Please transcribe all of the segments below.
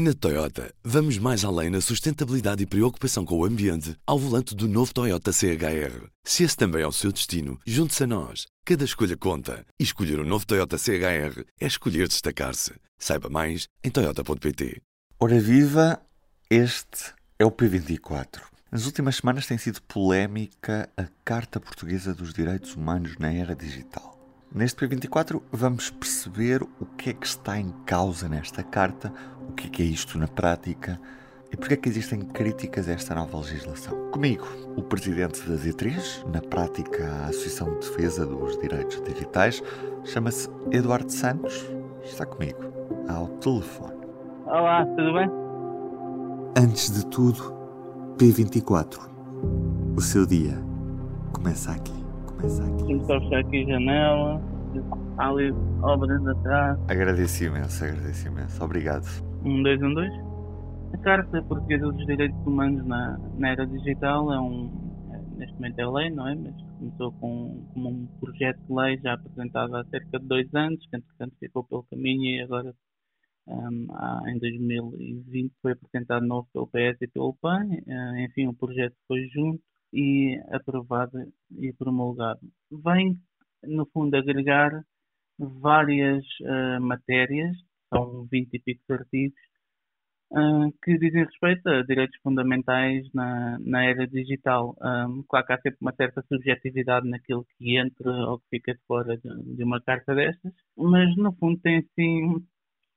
Na Toyota, vamos mais além na sustentabilidade e preocupação com o ambiente ao volante do novo Toyota CHR. Se esse também é o seu destino, junte-se a nós. Cada escolha conta. E escolher o um novo Toyota CHR é escolher destacar-se. Saiba mais em Toyota.pt. Ora viva, este é o P24. Nas últimas semanas tem sido polémica a Carta Portuguesa dos Direitos Humanos na Era Digital. Neste P24 vamos perceber o que é que está em causa nesta carta, o que é, que é isto na prática e porque é que existem críticas a esta nova legislação. Comigo, o presidente da D3, na prática a Associação de Defesa dos Direitos Digitais, chama-se Eduardo Santos, está comigo ao telefone. Olá, tudo bem? Antes de tudo, P24. O seu dia começa aqui fechar aqui a janela. Há ali obras atrás. Agradeço imenso, agradeço imenso. Obrigado. Um, dois, um, dois. A Carta Portuguesa dos Direitos Humanos na, na Era Digital é um. É, neste momento é lei, não é? Mas começou com, com um projeto de lei já apresentado há cerca de dois anos, que entretanto ficou pelo caminho e agora um, há, em 2020 foi apresentado novo pelo PS e pelo PAN. Uh, enfim, o projeto foi junto e aprovado e promulgado. Vem, no fundo, agregar várias uh, matérias, são 20 e pico artigos, uh, que dizem respeito a direitos fundamentais na, na era digital. Um, claro que há sempre uma certa subjetividade naquilo que entra ou que fica fora de, de uma carta destas, mas no fundo tem sim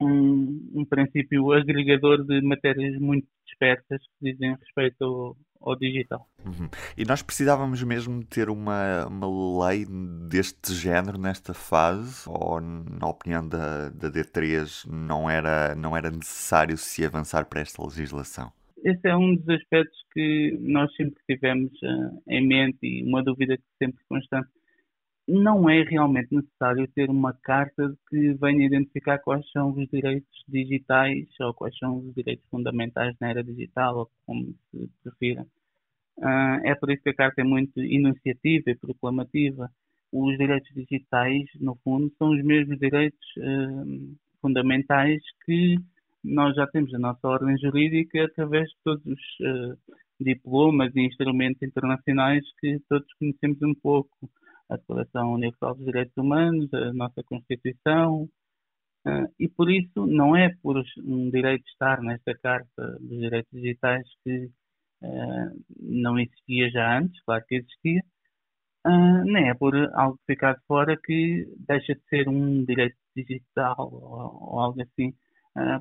um, um princípio agregador de matérias muito dispersas que dizem respeito ao, ao digital. Uhum. E nós precisávamos mesmo ter uma, uma lei deste género nesta fase? Ou, na opinião da, da D3, não era, não era necessário se avançar para esta legislação? Esse é um dos aspectos que nós sempre tivemos uh, em mente e uma dúvida que sempre constante não é realmente necessário ter uma carta que venha identificar quais são os direitos digitais ou quais são os direitos fundamentais na era digital, ou como se prefira. Uh, é por isso que a carta é muito iniciativa e proclamativa. Os direitos digitais, no fundo, são os mesmos direitos uh, fundamentais que nós já temos na nossa ordem jurídica através de todos os uh, diplomas e instrumentos internacionais que todos conhecemos um pouco a Declaração Universal dos Direitos Humanos, a nossa Constituição, uh, e por isso não é por um direito estar nesta Carta dos Direitos Digitais que uh, não existia já antes, claro que existia, uh, nem é por algo ficar de fora que deixa de ser um direito digital ou, algo assim.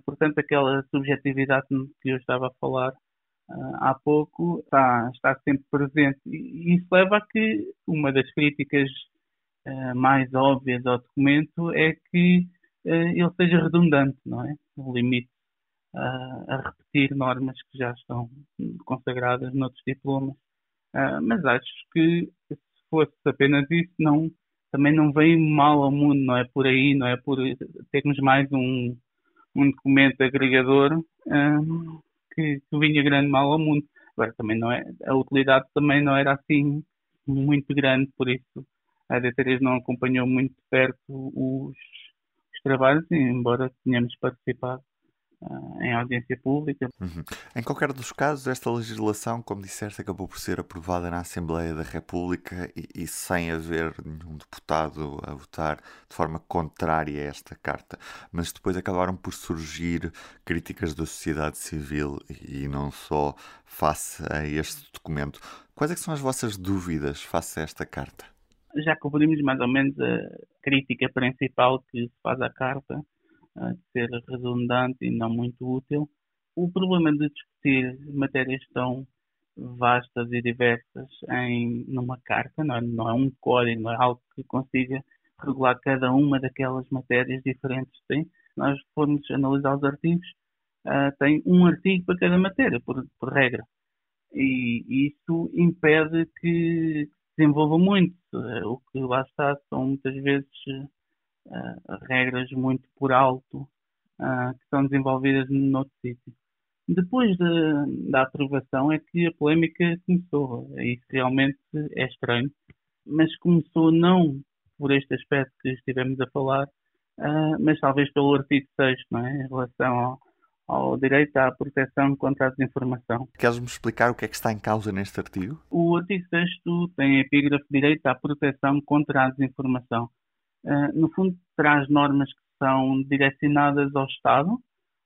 portanto, aquela subjetividade que eu estava a falar há pouco está, está sempre presente. E isso leva a que uma das críticas uh, mais óbvias ao documento é que uh, ele seja redundante, não é? O limite a repetir normas que já estão consagradas noutros diplomas. mas acho que se fosse apenas isso, não, também não vem mal ao mundo, não é por aí, não é por termos mais um, um documento agregador que, que vinha grande mal ao mundo. Agora, também não é, a utilidade também não era assim muito grande, por isso a D3 não acompanhou muito perto os, os trabalhos, embora tenhamos participado em audiência pública. Uhum. Em qualquer dos casos, esta legislação, como disseste, acabou por ser aprovada na Assembleia da República e, e, sem haver nenhum deputado a votar de forma contrária a esta carta. Mas depois acabaram por surgir críticas da sociedade civil e não só face a este documento. Quais é são as vossas dúvidas face a esta carta? Já cobrimos mais ou menos a crítica principal que se faz à carta ser redundante e não muito útil. O problema de discutir matérias tão vastas e diversas em numa carta, não é, não é um código, não é algo que consiga regular cada uma daquelas matérias diferentes que tem. Nós formos analisar os artigos, uh, tem um artigo para cada matéria, por, por regra. E isso impede que se desenvolva muito. O que lá está são muitas vezes regras muito por alto uh, que são desenvolvidas noutro sítio. Depois de, da aprovação é que a polémica começou. Isso realmente é estranho, mas começou não por este aspecto que estivemos a falar, uh, mas talvez pelo artigo 6, não é? em relação ao, ao direito à proteção contra a desinformação. Queres-me explicar o que é que está em causa neste artigo? O artigo 6 tem a epígrafe Direito à proteção contra a desinformação. Uh, no fundo, traz normas que são direcionadas ao Estado,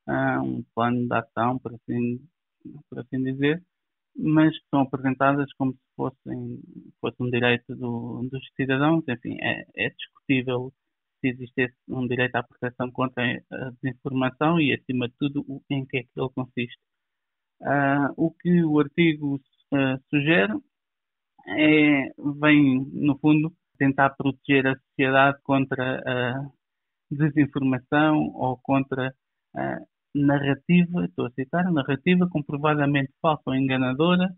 uh, um plano de ação, por assim, por assim dizer, mas que são apresentadas como se fossem, fosse um direito do, dos cidadãos. Enfim, é, é discutível se existe um direito à proteção contra a desinformação e, acima de tudo, em que é que ele consiste. Uh, o que o artigo uh, sugere é, vem, no fundo, tentar proteger a sociedade contra a desinformação ou contra a narrativa, estou a citar, narrativa comprovadamente falsa ou enganadora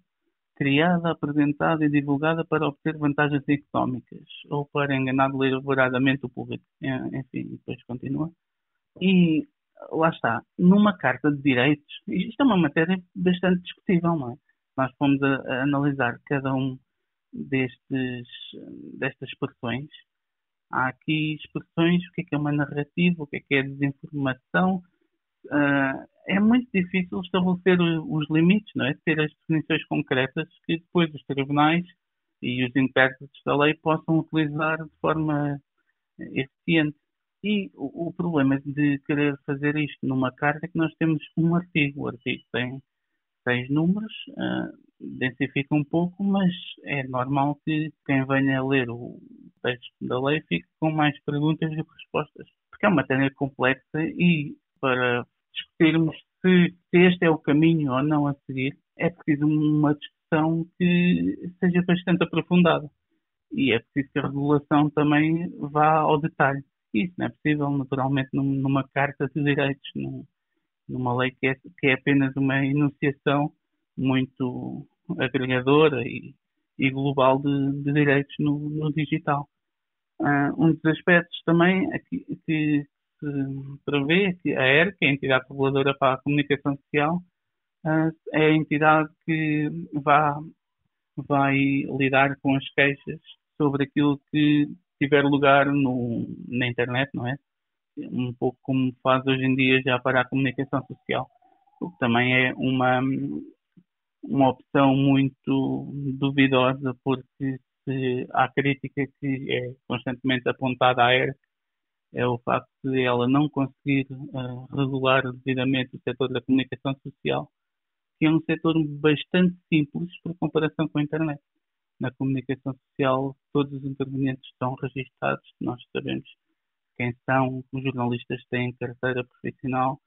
criada, apresentada e divulgada para obter vantagens económicas ou para enganar deliberadamente o público. É, enfim, depois continua. E lá está, numa carta de direitos, isto é uma matéria bastante discutível, não é? Nós fomos a, a analisar cada um destes, destas expressões. Há aqui expressões, o que é, que é uma narrativa, o que é, que é desinformação, uh, é muito difícil estabelecer os limites, não é? Ter as definições concretas que depois os tribunais e os intérpretes da lei possam utilizar de forma eficiente. E o, o, problema de querer fazer isto numa carta é que nós temos um artigo. O artigo tem seis números, uh, densifica um pouco, mas é normal que quem venha ler o texto da lei fique com mais perguntas do que respostas. Porque é uma matéria complexa e para discutirmos se, se este é o caminho ou não a seguir, é preciso uma discussão que seja bastante aprofundada. E é preciso que a regulação também vá ao detalhe. Isso não é possível, naturalmente, numa carta de direitos, numa lei que é, que é apenas uma enunciação muito agregadora e, e global de, de direitos no, no digital. Uh, um dos aspectos também aqui, que, prevê que a ERC, a entidade reguladora para a comunicação social, ah, é a entidade que vai, vai lidar com as queixas sobre aquilo que tiver lugar no, na internet, não é? Um pouco como faz hoje em dia já para a comunicação social, o que também é uma, uma opção muito duvidosa, porque se há crítica que é constantemente apontada à ERC é o facto de ela não conseguir uh, regular devidamente o setor da comunicação social, que é um setor bastante simples por comparação com a internet. Na comunicação social, todos os intervenientes estão registados, nós sabemos quem são, os jornalistas têm carteira profissional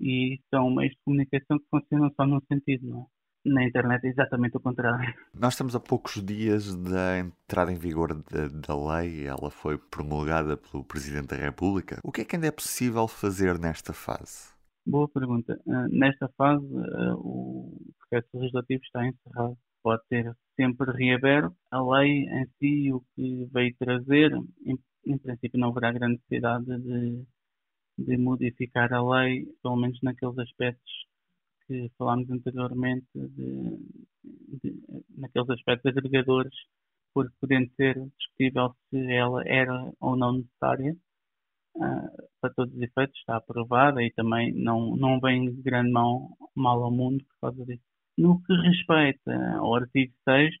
e são meios de comunicação que funcionam só num sentido, não é? Na internet é exatamente o contrário. Nós estamos a poucos dias da entrada em vigor da, da lei, ela foi promulgada pelo Presidente da República. O que é que ainda é possível fazer nesta fase? Boa pergunta. Uh, nesta fase, uh, o processo legislativo está encerrado. Pode ser sempre reaberto. A lei em si, o que veio trazer, em, princípio não haverá grande necessidade de, de modificar a lei, pelo menos naqueles aspectos que falámos anteriormente, de, de, naqueles aspectos agregadores, porque podendo ser discutível se ela era ou não necessária, uh, para todos os efeitos está aprovada e também não, não vem de grande mal, mal ao mundo por causa disso. No que respeita ao artigo 6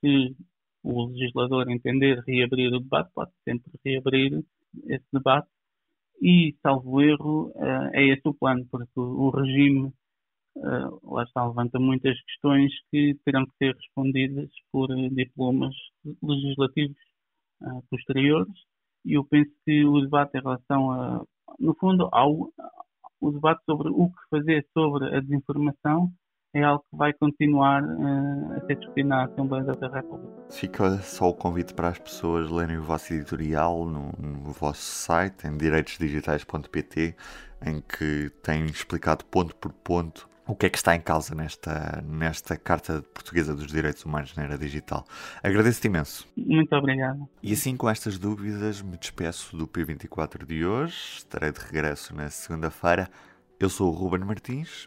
se o legislador entender reabrir o debate, pode sempre reabrir esse debate e, salvo erro, uh, é esse o plano, porque o regime uh, lá está, levanta muitas questões que terão que ser respondidas por diplomas legislativos uh, posteriores e eu penso que o debate em relação a, no fundo, ao, o debate sobre o que fazer sobre a desinformação é algo que vai continuar uh, a ser discutido na Assembleia da República. Fica só o convite para as pessoas lerem o vosso editorial no, no vosso site, em direitosdigitais.pt, em que tem explicado ponto por ponto o que é que está em causa nesta, nesta Carta Portuguesa dos Direitos Humanos na Era Digital. Agradeço-te imenso. Muito obrigado. E assim, com estas dúvidas, me despeço do P24 de hoje. Estarei de regresso na segunda-feira. Eu sou o Ruben Martins